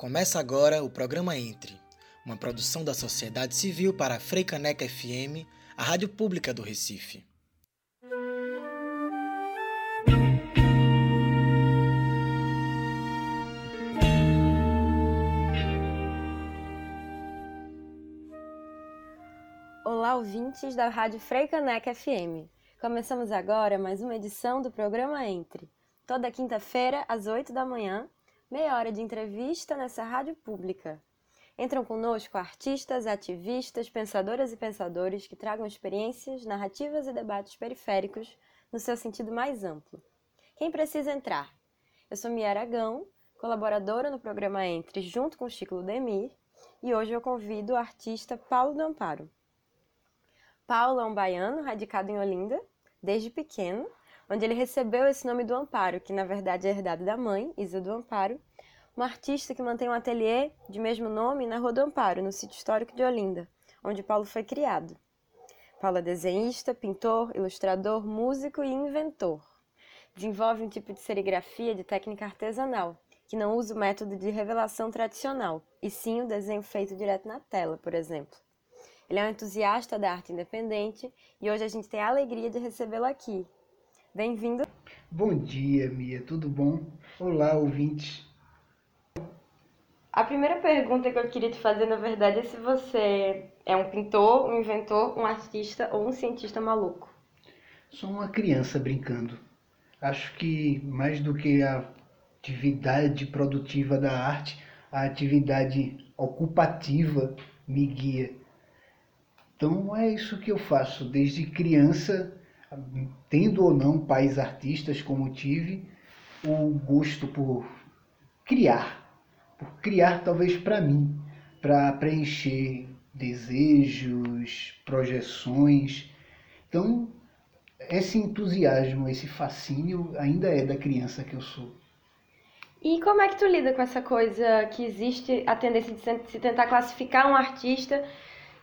Começa agora o programa Entre, uma produção da sociedade civil para a Freicaneca FM, a rádio pública do Recife. Olá, ouvintes da Rádio Freicaneca FM. Começamos agora mais uma edição do programa Entre. Toda quinta-feira, às 8 da manhã, meia hora de entrevista nessa rádio pública. Entram conosco artistas, ativistas, pensadoras e pensadores que tragam experiências, narrativas e debates periféricos no seu sentido mais amplo. Quem precisa entrar? Eu sou Mia Aragão, colaboradora no programa Entre junto com Chico Ludemir, e hoje eu convido o artista Paulo do Amparo. Paulo é um baiano radicado em Olinda desde pequeno onde ele recebeu esse nome do Amparo, que na verdade é herdado da mãe, Isa do Amparo, uma artista que mantém um ateliê de mesmo nome na Rua do Amparo, no sítio histórico de Olinda, onde Paulo foi criado. Paulo é desenhista, pintor, ilustrador, músico e inventor. Desenvolve um tipo de serigrafia de técnica artesanal, que não usa o método de revelação tradicional, e sim o desenho feito direto na tela, por exemplo. Ele é um entusiasta da arte independente e hoje a gente tem a alegria de recebê-lo aqui, Bem-vindo. Bom dia, Mia, tudo bom? Olá, ouvintes. A primeira pergunta que eu queria te fazer, na verdade, é se você é um pintor, um inventor, um artista ou um cientista maluco. Sou uma criança brincando. Acho que mais do que a atividade produtiva da arte, a atividade ocupativa me guia. Então é isso que eu faço desde criança tendo ou não pais artistas como tive, o gosto por criar, por criar talvez para mim, para preencher desejos, projeções. Então, esse entusiasmo, esse fascínio ainda é da criança que eu sou. E como é que tu lida com essa coisa que existe a tendência de se tentar classificar um artista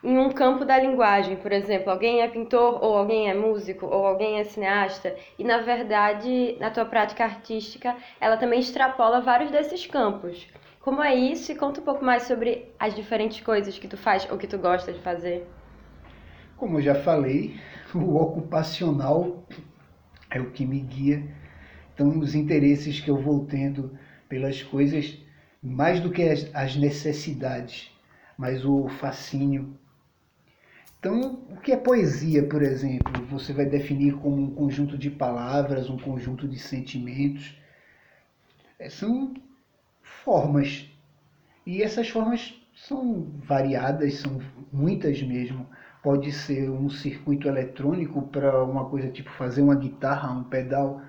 em um campo da linguagem, por exemplo, alguém é pintor ou alguém é músico ou alguém é cineasta, e na verdade, na tua prática artística, ela também extrapola vários desses campos. Como é isso? E conta um pouco mais sobre as diferentes coisas que tu faz ou que tu gosta de fazer. Como eu já falei, o ocupacional é o que me guia. Então, os interesses que eu vou tendo pelas coisas, mais do que as, as necessidades, mas o fascínio então, o que é poesia, por exemplo? Você vai definir como um conjunto de palavras, um conjunto de sentimentos. É, são formas. E essas formas são variadas, são muitas mesmo. Pode ser um circuito eletrônico para uma coisa tipo fazer uma guitarra, um pedal.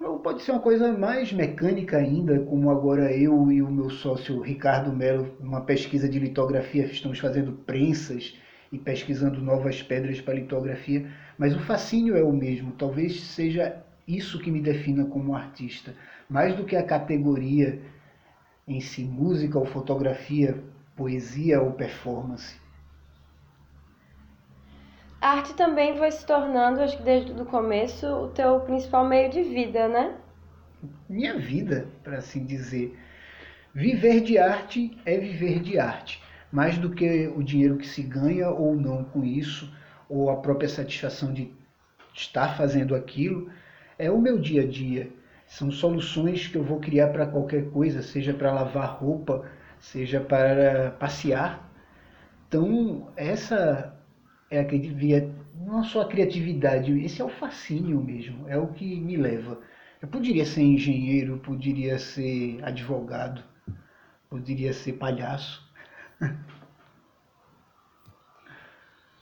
Ou pode ser uma coisa mais mecânica ainda, como agora eu e o meu sócio Ricardo Melo, uma pesquisa de litografia, estamos fazendo prensas e pesquisando novas pedras para litografia, mas o fascínio é o mesmo. Talvez seja isso que me defina como artista, mais do que a categoria em si, música ou fotografia, poesia ou performance. A arte também vai se tornando, acho que desde o começo, o teu principal meio de vida, né? Minha vida, para assim dizer. Viver de arte é viver de arte mais do que o dinheiro que se ganha ou não com isso, ou a própria satisfação de estar fazendo aquilo, é o meu dia a dia. São soluções que eu vou criar para qualquer coisa, seja para lavar roupa, seja para passear. Então, essa é a não só a criatividade, esse é o fascínio mesmo, é o que me leva. Eu poderia ser engenheiro, poderia ser advogado, poderia ser palhaço,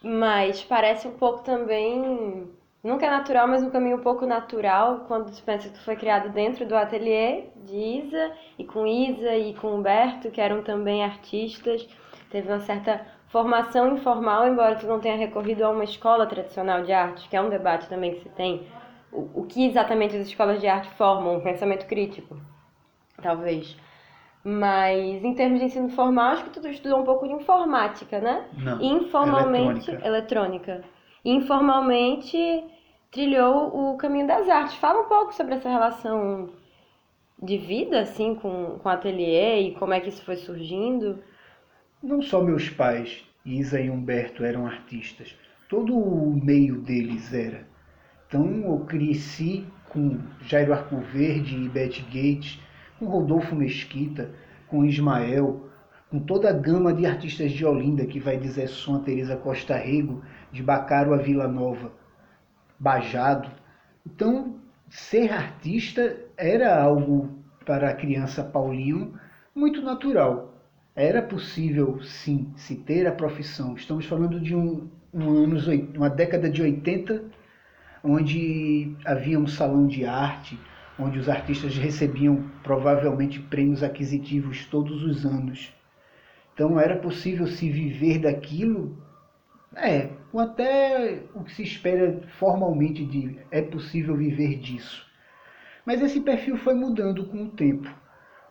mas parece um pouco também. Nunca é natural, mas um caminho um pouco natural quando tu pensa que tu foi criado dentro do ateliê de Isa, e com Isa e com Humberto, que eram também artistas. Teve uma certa formação informal, embora tu não tenha recorrido a uma escola tradicional de arte, que é um debate também que se tem. O, o que exatamente as escolas de arte formam? Um pensamento crítico, talvez. Mas em termos de ensino formal, acho que tu estudou um pouco de informática, né? Não. Informalmente, eletrônica. eletrônica. Informalmente trilhou o caminho das artes. Fala um pouco sobre essa relação de vida, assim, com, com ateliê e como é que isso foi surgindo? Não só meus pais, Isa e Humberto, eram artistas. Todo o meio deles era. Então eu cresci com Jairo Arcoverde e Beth Gates, com Rodolfo Mesquita, com Ismael, com toda a gama de artistas de Olinda, que vai dizer a Teresa Costa Rego, de Bacaro a Vila Nova, Bajado. Então, ser artista era algo para a criança Paulinho muito natural. Era possível, sim, se ter a profissão. Estamos falando de um, um anos, uma década de 80, onde havia um salão de arte, onde os artistas recebiam provavelmente prêmios aquisitivos todos os anos. Então era possível se viver daquilo, é, com até o que se espera formalmente de é possível viver disso. Mas esse perfil foi mudando com o tempo.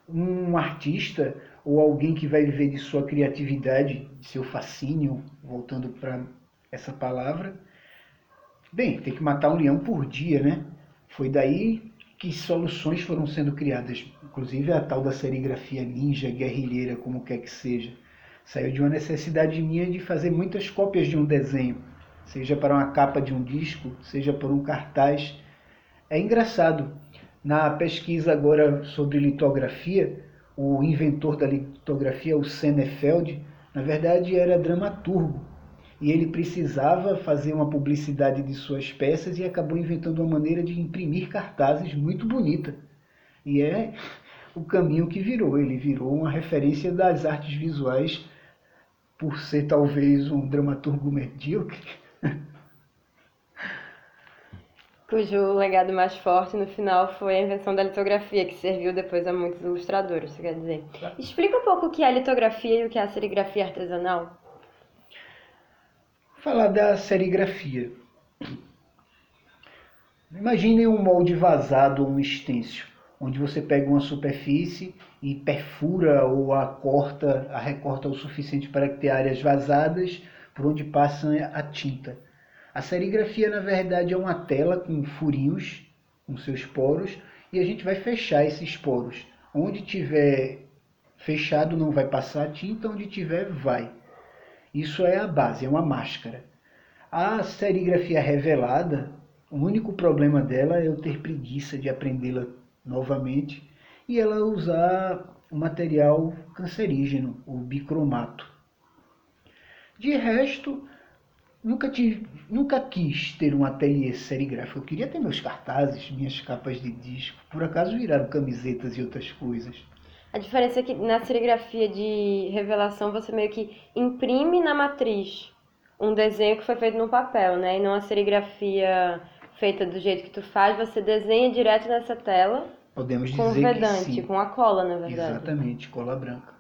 Um artista ou alguém que vai viver de sua criatividade, de seu fascínio, voltando para essa palavra, bem, tem que matar um leão por dia, né? Foi daí que soluções foram sendo criadas, inclusive a tal da serigrafia ninja, guerrilheira, como quer que seja. Saiu de uma necessidade minha de fazer muitas cópias de um desenho, seja para uma capa de um disco, seja por um cartaz. É engraçado, na pesquisa agora sobre litografia, o inventor da litografia, o Senefeld, na verdade era dramaturgo e ele precisava fazer uma publicidade de suas peças e acabou inventando uma maneira de imprimir cartazes muito bonita. E é o caminho que virou. Ele virou uma referência das artes visuais por ser talvez um dramaturgo medíocre. Cujo legado mais forte no final foi a invenção da litografia, que serviu depois a muitos ilustradores, quer dizer. Explica um pouco o que é a litografia e o que é a serigrafia artesanal falar da serigrafia. Imagine um molde vazado ou um estêncil, onde você pega uma superfície e perfura ou a corta, a recorta o suficiente para ter áreas vazadas por onde passa a tinta. A serigrafia, na verdade, é uma tela com furinhos, com seus poros, e a gente vai fechar esses poros. Onde tiver fechado não vai passar a tinta, onde tiver vai. Isso é a base, é uma máscara. A serigrafia revelada, o único problema dela é eu ter preguiça de aprendê-la novamente e ela usar o material cancerígeno, o bicromato. De resto, nunca, tive, nunca quis ter um ateliê serigráfico. Eu queria ter meus cartazes, minhas capas de disco. Por acaso viraram camisetas e outras coisas. A diferença é que na serigrafia de revelação você meio que imprime na matriz um desenho que foi feito no papel, né? E não a serigrafia feita do jeito que tu faz, você desenha direto nessa tela. Podemos com dizer vedante, que sim. com a cola, na verdade. Exatamente, cola branca.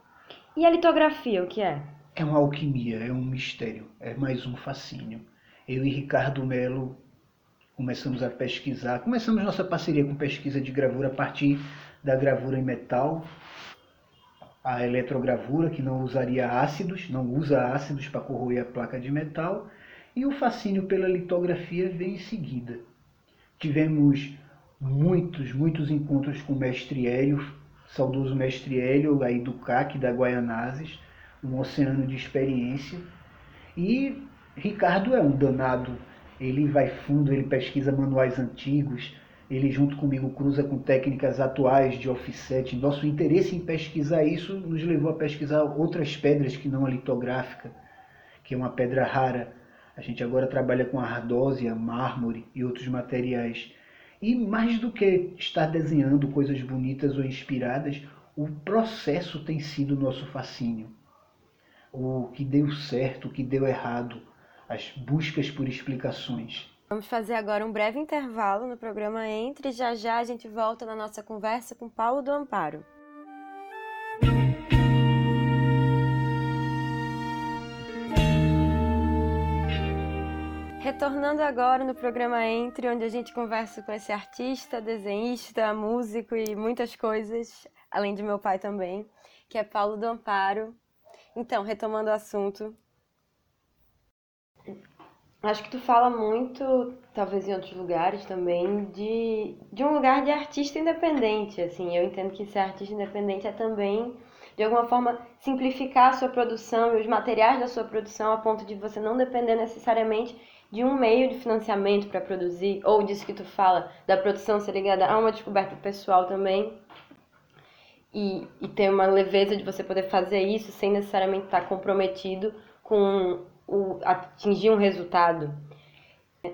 E a litografia, o que é? É uma alquimia, é um mistério, é mais um fascínio. Eu e Ricardo Melo começamos a pesquisar, começamos nossa parceria com pesquisa de gravura a partir da gravura em metal, a eletrogravura, que não usaria ácidos, não usa ácidos para corroer a placa de metal, e o fascínio pela litografia vem em seguida. Tivemos muitos, muitos encontros com o mestre Hélio, saudoso mestre Hélio, aí do CAC, da Guaianazes, um oceano de experiência, e Ricardo é um danado, ele vai fundo, ele pesquisa manuais antigos, ele junto comigo cruza com técnicas atuais de offset. Nosso interesse em pesquisar isso nos levou a pesquisar outras pedras que não a litográfica, que é uma pedra rara. A gente agora trabalha com ardósia, mármore e outros materiais. E mais do que estar desenhando coisas bonitas ou inspiradas, o processo tem sido nosso fascínio. O que deu certo, o que deu errado, as buscas por explicações. Vamos fazer agora um breve intervalo no programa Entre e já já a gente volta na nossa conversa com Paulo do Amparo. Retornando agora no programa Entre, onde a gente conversa com esse artista, desenhista, músico e muitas coisas, além de meu pai também, que é Paulo do Amparo. Então, retomando o assunto, Acho que tu fala muito, talvez em outros lugares também, de, de um lugar de artista independente, assim. Eu entendo que ser artista independente é também, de alguma forma, simplificar a sua produção e os materiais da sua produção a ponto de você não depender necessariamente de um meio de financiamento para produzir, ou disso que tu fala, da produção ser ligada a uma descoberta pessoal também. E, e ter uma leveza de você poder fazer isso sem necessariamente estar comprometido com o, atingir um resultado.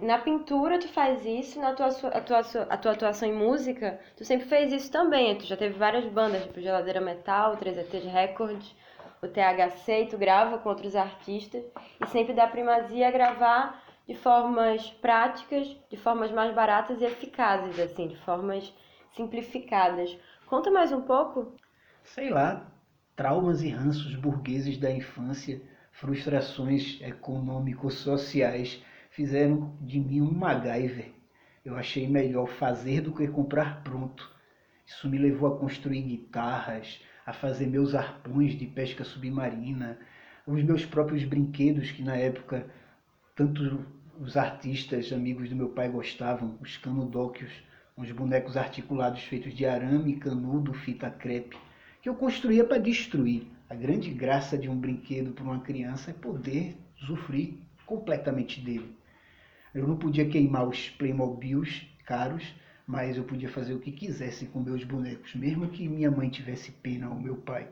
Na pintura tu faz isso, na tua, a, tua, a tua atuação em música, tu sempre fez isso também. Tu já teve várias bandas, tipo Geladeira Metal, 3ET Records, o THC, e tu grava com outros artistas e sempre dá primazia a gravar de formas práticas, de formas mais baratas e eficazes, assim, de formas simplificadas. Conta mais um pouco? Sei lá, traumas e ranços burgueses da infância frustrações econômico-sociais fizeram de mim um MacGyver. Eu achei melhor fazer do que comprar pronto. Isso me levou a construir guitarras, a fazer meus arpões de pesca submarina, os meus próprios brinquedos que na época tanto os artistas amigos do meu pai gostavam, os canudóquios, uns bonecos articulados feitos de arame, canudo, fita crepe, que eu construía para destruir. A grande graça de um brinquedo para uma criança é poder usufruir completamente dele. Eu não podia queimar os Playmobils caros, mas eu podia fazer o que quisesse com meus bonecos, mesmo que minha mãe tivesse pena ou meu pai.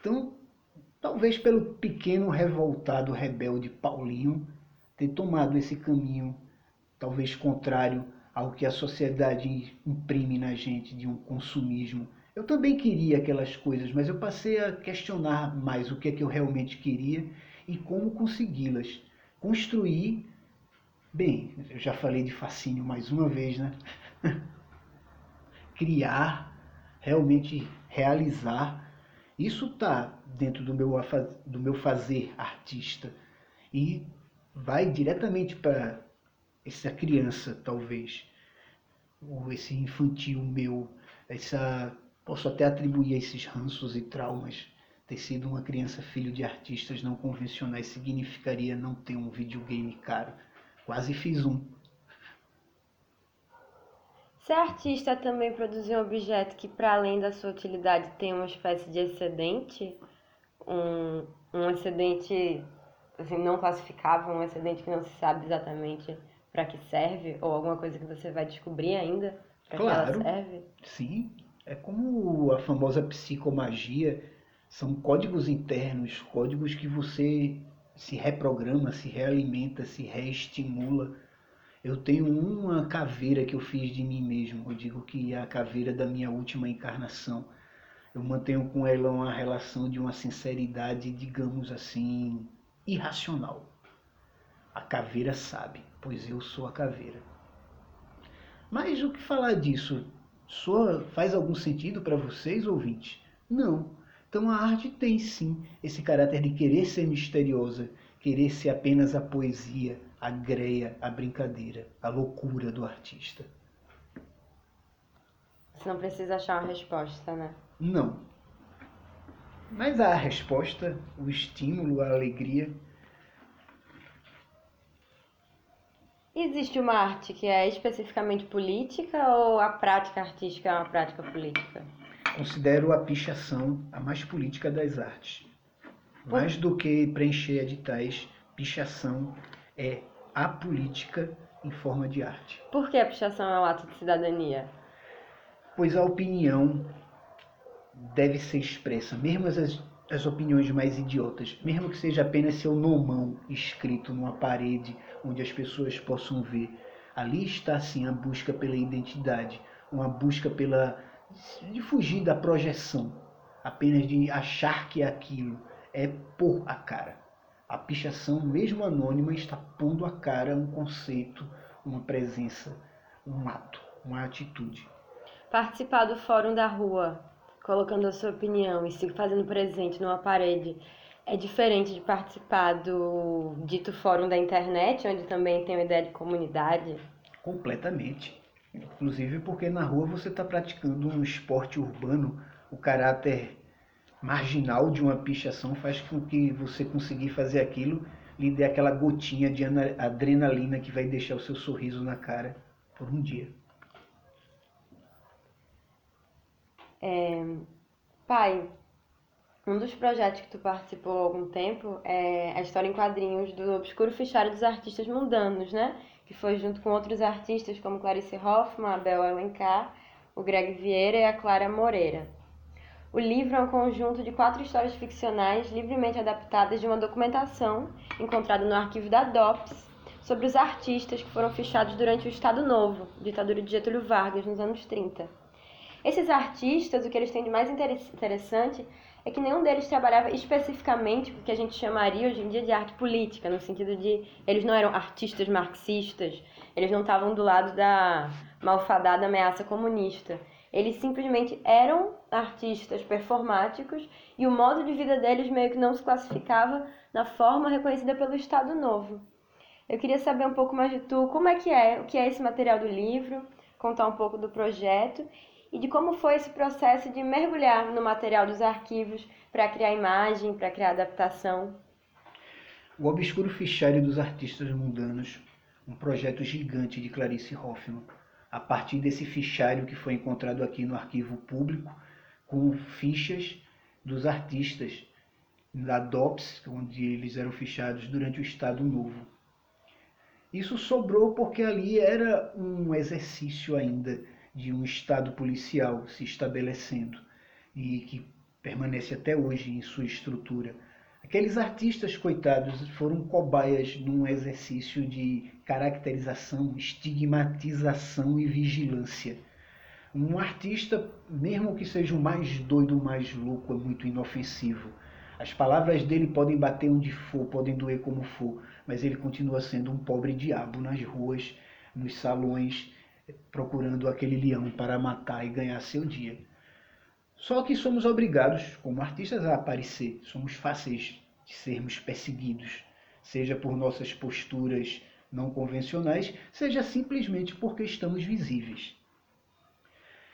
Então, talvez pelo pequeno revoltado rebelde Paulinho ter tomado esse caminho, talvez contrário ao que a sociedade imprime na gente de um consumismo eu também queria aquelas coisas, mas eu passei a questionar mais o que é que eu realmente queria e como consegui-las. Construir, bem, eu já falei de fascínio mais uma vez, né? Criar, realmente realizar, isso está dentro do meu, do meu fazer artista e vai diretamente para essa criança, talvez, ou esse infantil meu, essa Posso até atribuir a esses ranços e traumas. Ter sido uma criança filho de artistas não convencionais significaria não ter um videogame caro. Quase fiz um. Ser artista também produzir um objeto que, para além da sua utilidade, tem uma espécie de excedente, um, um excedente assim, não classificável, um excedente que não se sabe exatamente para que serve, ou alguma coisa que você vai descobrir ainda para claro, que ela serve? Sim, é como a famosa psicomagia, são códigos internos, códigos que você se reprograma, se realimenta, se reestimula. Eu tenho uma caveira que eu fiz de mim mesmo, eu digo que é a caveira da minha última encarnação. Eu mantenho com ela uma relação de uma sinceridade, digamos assim, irracional. A caveira sabe, pois eu sou a caveira. Mas o que falar disso? Soa, faz algum sentido para vocês, ouvintes? Não. Então a arte tem sim esse caráter de querer ser misteriosa, querer ser apenas a poesia, a greia, a brincadeira, a loucura do artista. Você não precisa achar uma resposta, né? Não. Mas a resposta, o estímulo, a alegria. Existe uma arte que é especificamente política ou a prática artística é uma prática política? Considero a pichação a mais política das artes. Mais do que preencher editais, pichação é a política em forma de arte. Por que a pichação é um ato de cidadania? Pois a opinião deve ser expressa, mesmo as, as opiniões mais idiotas, mesmo que seja apenas seu nomão escrito numa parede onde as pessoas possam ver. Ali está sim a busca pela identidade, uma busca pela de fugir da projeção, apenas de achar que é aquilo, é pôr a cara. A pichação, mesmo anônima, está pondo a cara um conceito, uma presença, um ato, uma atitude. Participar do Fórum da Rua, colocando a sua opinião e se fazendo presente numa parede, é diferente de participar do dito fórum da internet, onde também tem uma ideia de comunidade? Completamente. Inclusive porque na rua você está praticando um esporte urbano, o caráter marginal de uma pichação faz com que você conseguir fazer aquilo lhe dê aquela gotinha de adrenalina que vai deixar o seu sorriso na cara por um dia. É, pai, um dos projetos que tu participou há algum tempo é a história em quadrinhos do Obscuro Fichário dos Artistas Mundanos, né? Que foi junto com outros artistas como Clarice Hoffman, Abel Alencar, o Greg Vieira e a Clara Moreira. O livro é um conjunto de quatro histórias ficcionais livremente adaptadas de uma documentação encontrada no arquivo da DOPS sobre os artistas que foram fichados durante o Estado Novo, ditadura de Getúlio Vargas, nos anos 30. Esses artistas, o que eles têm de mais interessante é que nenhum deles trabalhava especificamente o que a gente chamaria hoje em dia de arte política, no sentido de eles não eram artistas marxistas, eles não estavam do lado da malfadada ameaça comunista. Eles simplesmente eram artistas performáticos e o modo de vida deles meio que não se classificava na forma reconhecida pelo Estado Novo. Eu queria saber um pouco mais de tu, como é que é, o que é esse material do livro, contar um pouco do projeto e de como foi esse processo de mergulhar no material dos arquivos para criar imagem, para criar adaptação. O Obscuro Fichário dos Artistas Mundanos, um projeto gigante de Clarice Hoffman, a partir desse fichário que foi encontrado aqui no arquivo público, com fichas dos artistas da DOPS, onde eles eram fichados durante o Estado Novo. Isso sobrou porque ali era um exercício ainda de um Estado policial se estabelecendo e que permanece até hoje em sua estrutura. Aqueles artistas, coitados, foram cobaias num exercício de caracterização, estigmatização e vigilância. Um artista, mesmo que seja o mais doido, o mais louco, é muito inofensivo. As palavras dele podem bater onde for, podem doer como for, mas ele continua sendo um pobre diabo nas ruas, nos salões, procurando aquele leão para matar e ganhar seu dia. Só que somos obrigados, como artistas, a aparecer. Somos fáceis de sermos perseguidos, seja por nossas posturas não convencionais, seja simplesmente porque estamos visíveis.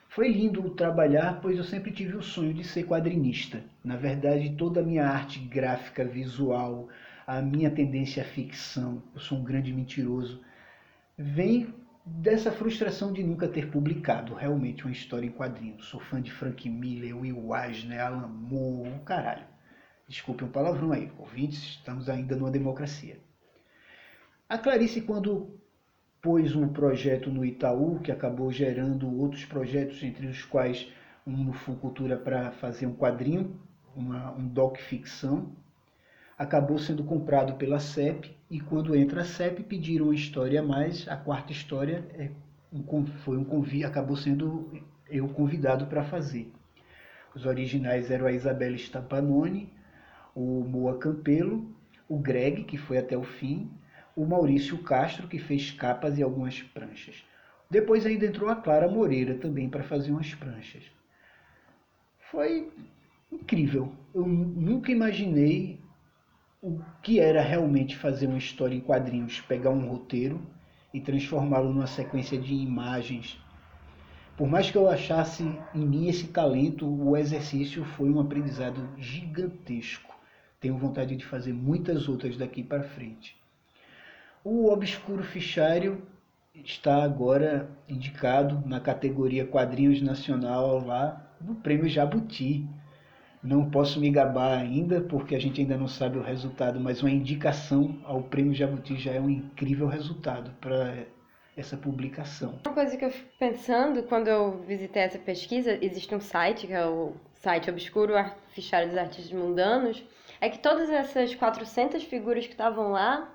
Foi lindo trabalhar, pois eu sempre tive o sonho de ser quadrinista. Na verdade, toda a minha arte gráfica, visual, a minha tendência à ficção, eu sou um grande mentiroso, vem dessa frustração de nunca ter publicado realmente uma história em quadrinhos. Sou fã de Frank Miller, Will Eisner, Alan Moore, caralho. Desculpe um palavrão aí, ouvintes, estamos ainda numa democracia. A Clarice, quando pôs um projeto no Itaú, que acabou gerando outros projetos, entre os quais um no Fucultura para fazer um quadrinho, uma, um doc-ficção, acabou sendo comprado pela CEP e quando entra a CEP pediram uma história a mais, a quarta história é foi um convite, acabou sendo eu convidado para fazer. Os originais eram a Isabela Stapanoni, o Moa Campelo, o Greg, que foi até o fim, o Maurício Castro, que fez capas e algumas pranchas. Depois ainda entrou a Clara Moreira também para fazer umas pranchas. Foi incrível. Eu nunca imaginei o que era realmente fazer uma história em quadrinhos, pegar um roteiro e transformá-lo numa sequência de imagens. Por mais que eu achasse em mim esse talento, o exercício foi um aprendizado gigantesco. Tenho vontade de fazer muitas outras daqui para frente. O Obscuro Fichário está agora indicado na categoria Quadrinhos Nacional lá no Prêmio Jabuti, não posso me gabar ainda, porque a gente ainda não sabe o resultado, mas uma indicação ao Prêmio Jabuti já é um incrível resultado para essa publicação. Uma coisa que eu fico pensando quando eu visitei essa pesquisa, existe um site, que é o site Obscuro Fichário dos Artistas Mundanos, é que todas essas 400 figuras que estavam lá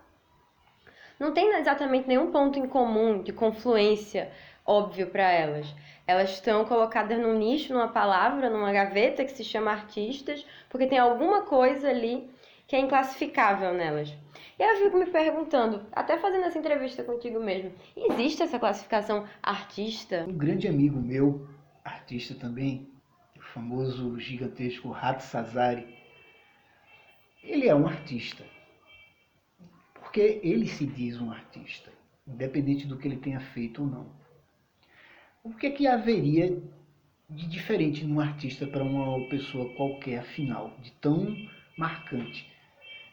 não tem exatamente nenhum ponto em comum de confluência óbvio para elas. Elas estão colocadas num nicho, numa palavra, numa gaveta que se chama artistas, porque tem alguma coisa ali que é inclassificável nelas. E eu fico me perguntando, até fazendo essa entrevista contigo mesmo, existe essa classificação artista? Um grande amigo meu, artista também, o famoso gigantesco Rato Sazari, ele é um artista. Porque ele se diz um artista, independente do que ele tenha feito ou não o que, é que haveria de diferente num artista para uma pessoa qualquer, afinal, de tão marcante?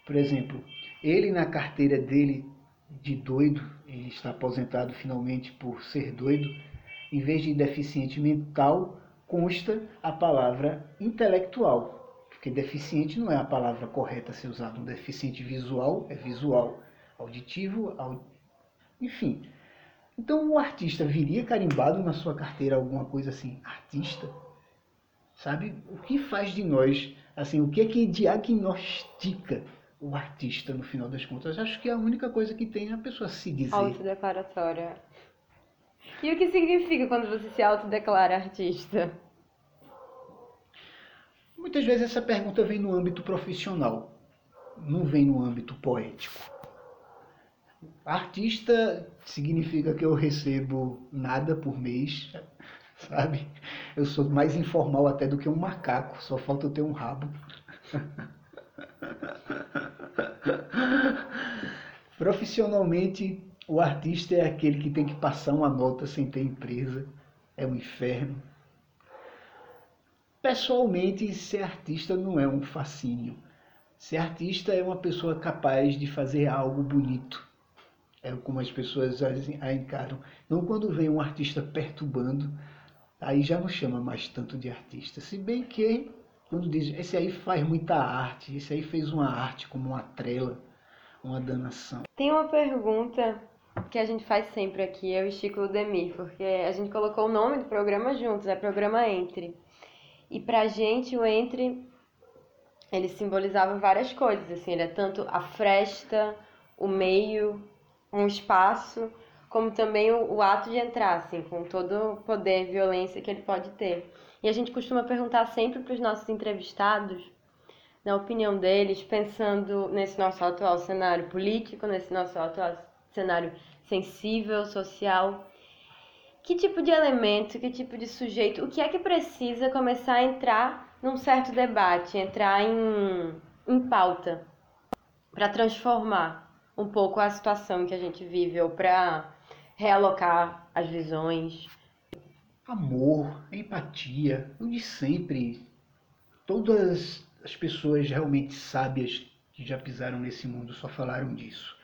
Por exemplo, Ele, na carteira dele de doido, ele está aposentado finalmente por ser doido, em vez de deficiente mental, consta a palavra intelectual. Porque deficiente não é a palavra correta a ser usada. Um deficiente visual é visual, auditivo, aud... enfim. Então o artista viria carimbado na sua carteira alguma coisa assim, artista? Sabe? O que faz de nós, assim, o que é que diagnostica o artista no final das contas? Acho que é a única coisa que tem a pessoa se dizer. Autodeclaratória. E o que significa quando você se autodeclara artista? Muitas vezes essa pergunta vem no âmbito profissional, não vem no âmbito poético. Artista significa que eu recebo nada por mês, sabe? Eu sou mais informal até do que um macaco, só falta eu ter um rabo. Profissionalmente, o artista é aquele que tem que passar uma nota sem ter empresa. É um inferno. Pessoalmente, ser artista não é um fascínio. Ser artista é uma pessoa capaz de fazer algo bonito. É como as pessoas a encaram. Não quando vem um artista perturbando, aí já não chama mais tanto de artista. Se bem que, quando diz, esse aí faz muita arte, esse aí fez uma arte como uma trela, uma danação. Tem uma pergunta que a gente faz sempre aqui, eu e Chico Ludemir, porque a gente colocou o nome do programa juntos, é programa Entre. E pra gente o Entre, ele simbolizava várias coisas, assim, ele é tanto a fresta, o meio, um espaço, como também o, o ato de entrar, assim, com todo o poder e violência que ele pode ter. E a gente costuma perguntar sempre para os nossos entrevistados, na opinião deles, pensando nesse nosso atual cenário político, nesse nosso atual cenário sensível, social, que tipo de elemento, que tipo de sujeito, o que é que precisa começar a entrar num certo debate, entrar em, em pauta, para transformar um pouco a situação que a gente vive ou para realocar as visões. Amor, empatia, o de sempre. Todas as pessoas realmente sábias que já pisaram nesse mundo só falaram disso.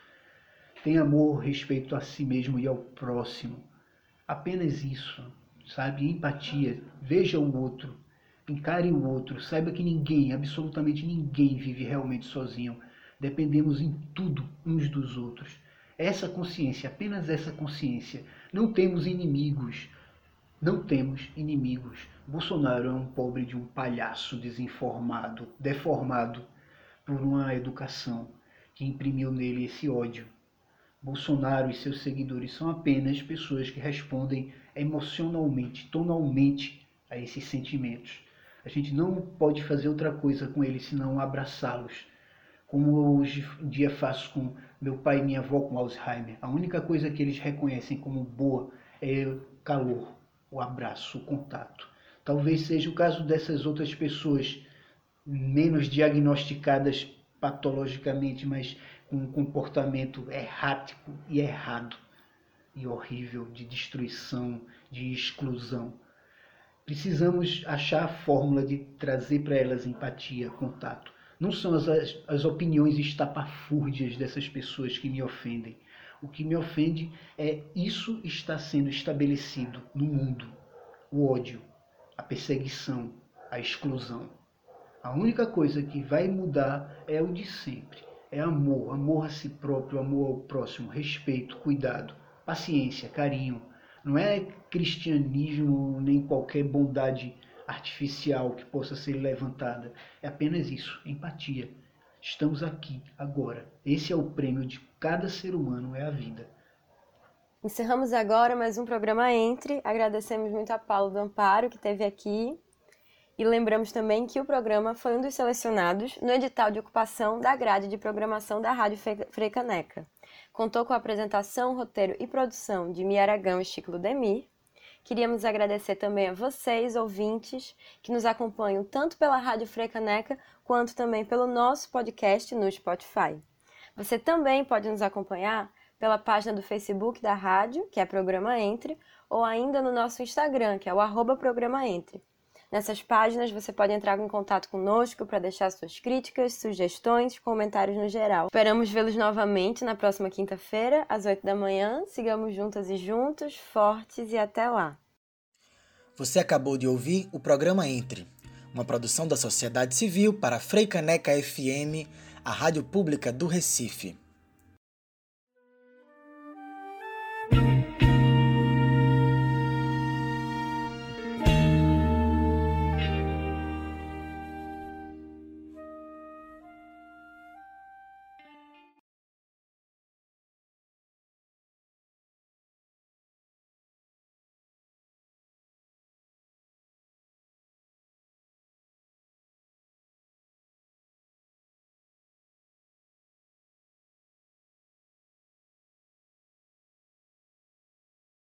Tem amor, respeito a si mesmo e ao próximo. Apenas isso, sabe? Empatia. Veja o outro. Encare o outro. Saiba que ninguém, absolutamente ninguém, vive realmente sozinho dependemos em tudo uns dos outros. Essa consciência, apenas essa consciência. Não temos inimigos. Não temos inimigos. Bolsonaro é um pobre de um palhaço desinformado, deformado por uma educação que imprimiu nele esse ódio. Bolsonaro e seus seguidores são apenas pessoas que respondem emocionalmente, tonalmente a esses sentimentos. A gente não pode fazer outra coisa com eles senão abraçá-los, como hoje em dia faço com meu pai e minha avó com Alzheimer. A única coisa que eles reconhecem como boa é o calor, o abraço, o contato. Talvez seja o caso dessas outras pessoas menos diagnosticadas patologicamente, mas com um comportamento errático e errado e horrível de destruição, de exclusão. Precisamos achar a fórmula de trazer para elas empatia, contato não são as, as opiniões estapafúrdias dessas pessoas que me ofendem. O que me ofende é isso está sendo estabelecido no mundo. O ódio, a perseguição, a exclusão. A única coisa que vai mudar é o de sempre. É amor, amor a si próprio, amor ao próximo, respeito, cuidado, paciência, carinho. Não é cristianismo nem qualquer bondade artificial que possa ser levantada. É apenas isso, empatia. Estamos aqui, agora. Esse é o prêmio de cada ser humano, é a vida. Encerramos agora mais um programa Entre. Agradecemos muito a Paulo do Amparo, que esteve aqui. E lembramos também que o programa foi um dos selecionados no edital de ocupação da grade de programação da Rádio Freicaneca. Contou com a apresentação, roteiro e produção de Mia Aragão e Chico Ludemir Queríamos agradecer também a vocês, ouvintes, que nos acompanham tanto pela Rádio Frecaneca quanto também pelo nosso podcast no Spotify. Você também pode nos acompanhar pela página do Facebook da rádio, que é Programa Entre, ou ainda no nosso Instagram, que é o arroba Programa Entre. Nessas páginas você pode entrar em contato conosco para deixar suas críticas, sugestões, comentários no geral. Esperamos vê-los novamente na próxima quinta-feira, às 8 da manhã. Sigamos juntas e juntos, fortes e até lá. Você acabou de ouvir o programa Entre, uma produção da sociedade civil para Freicaneca FM, a rádio pública do Recife.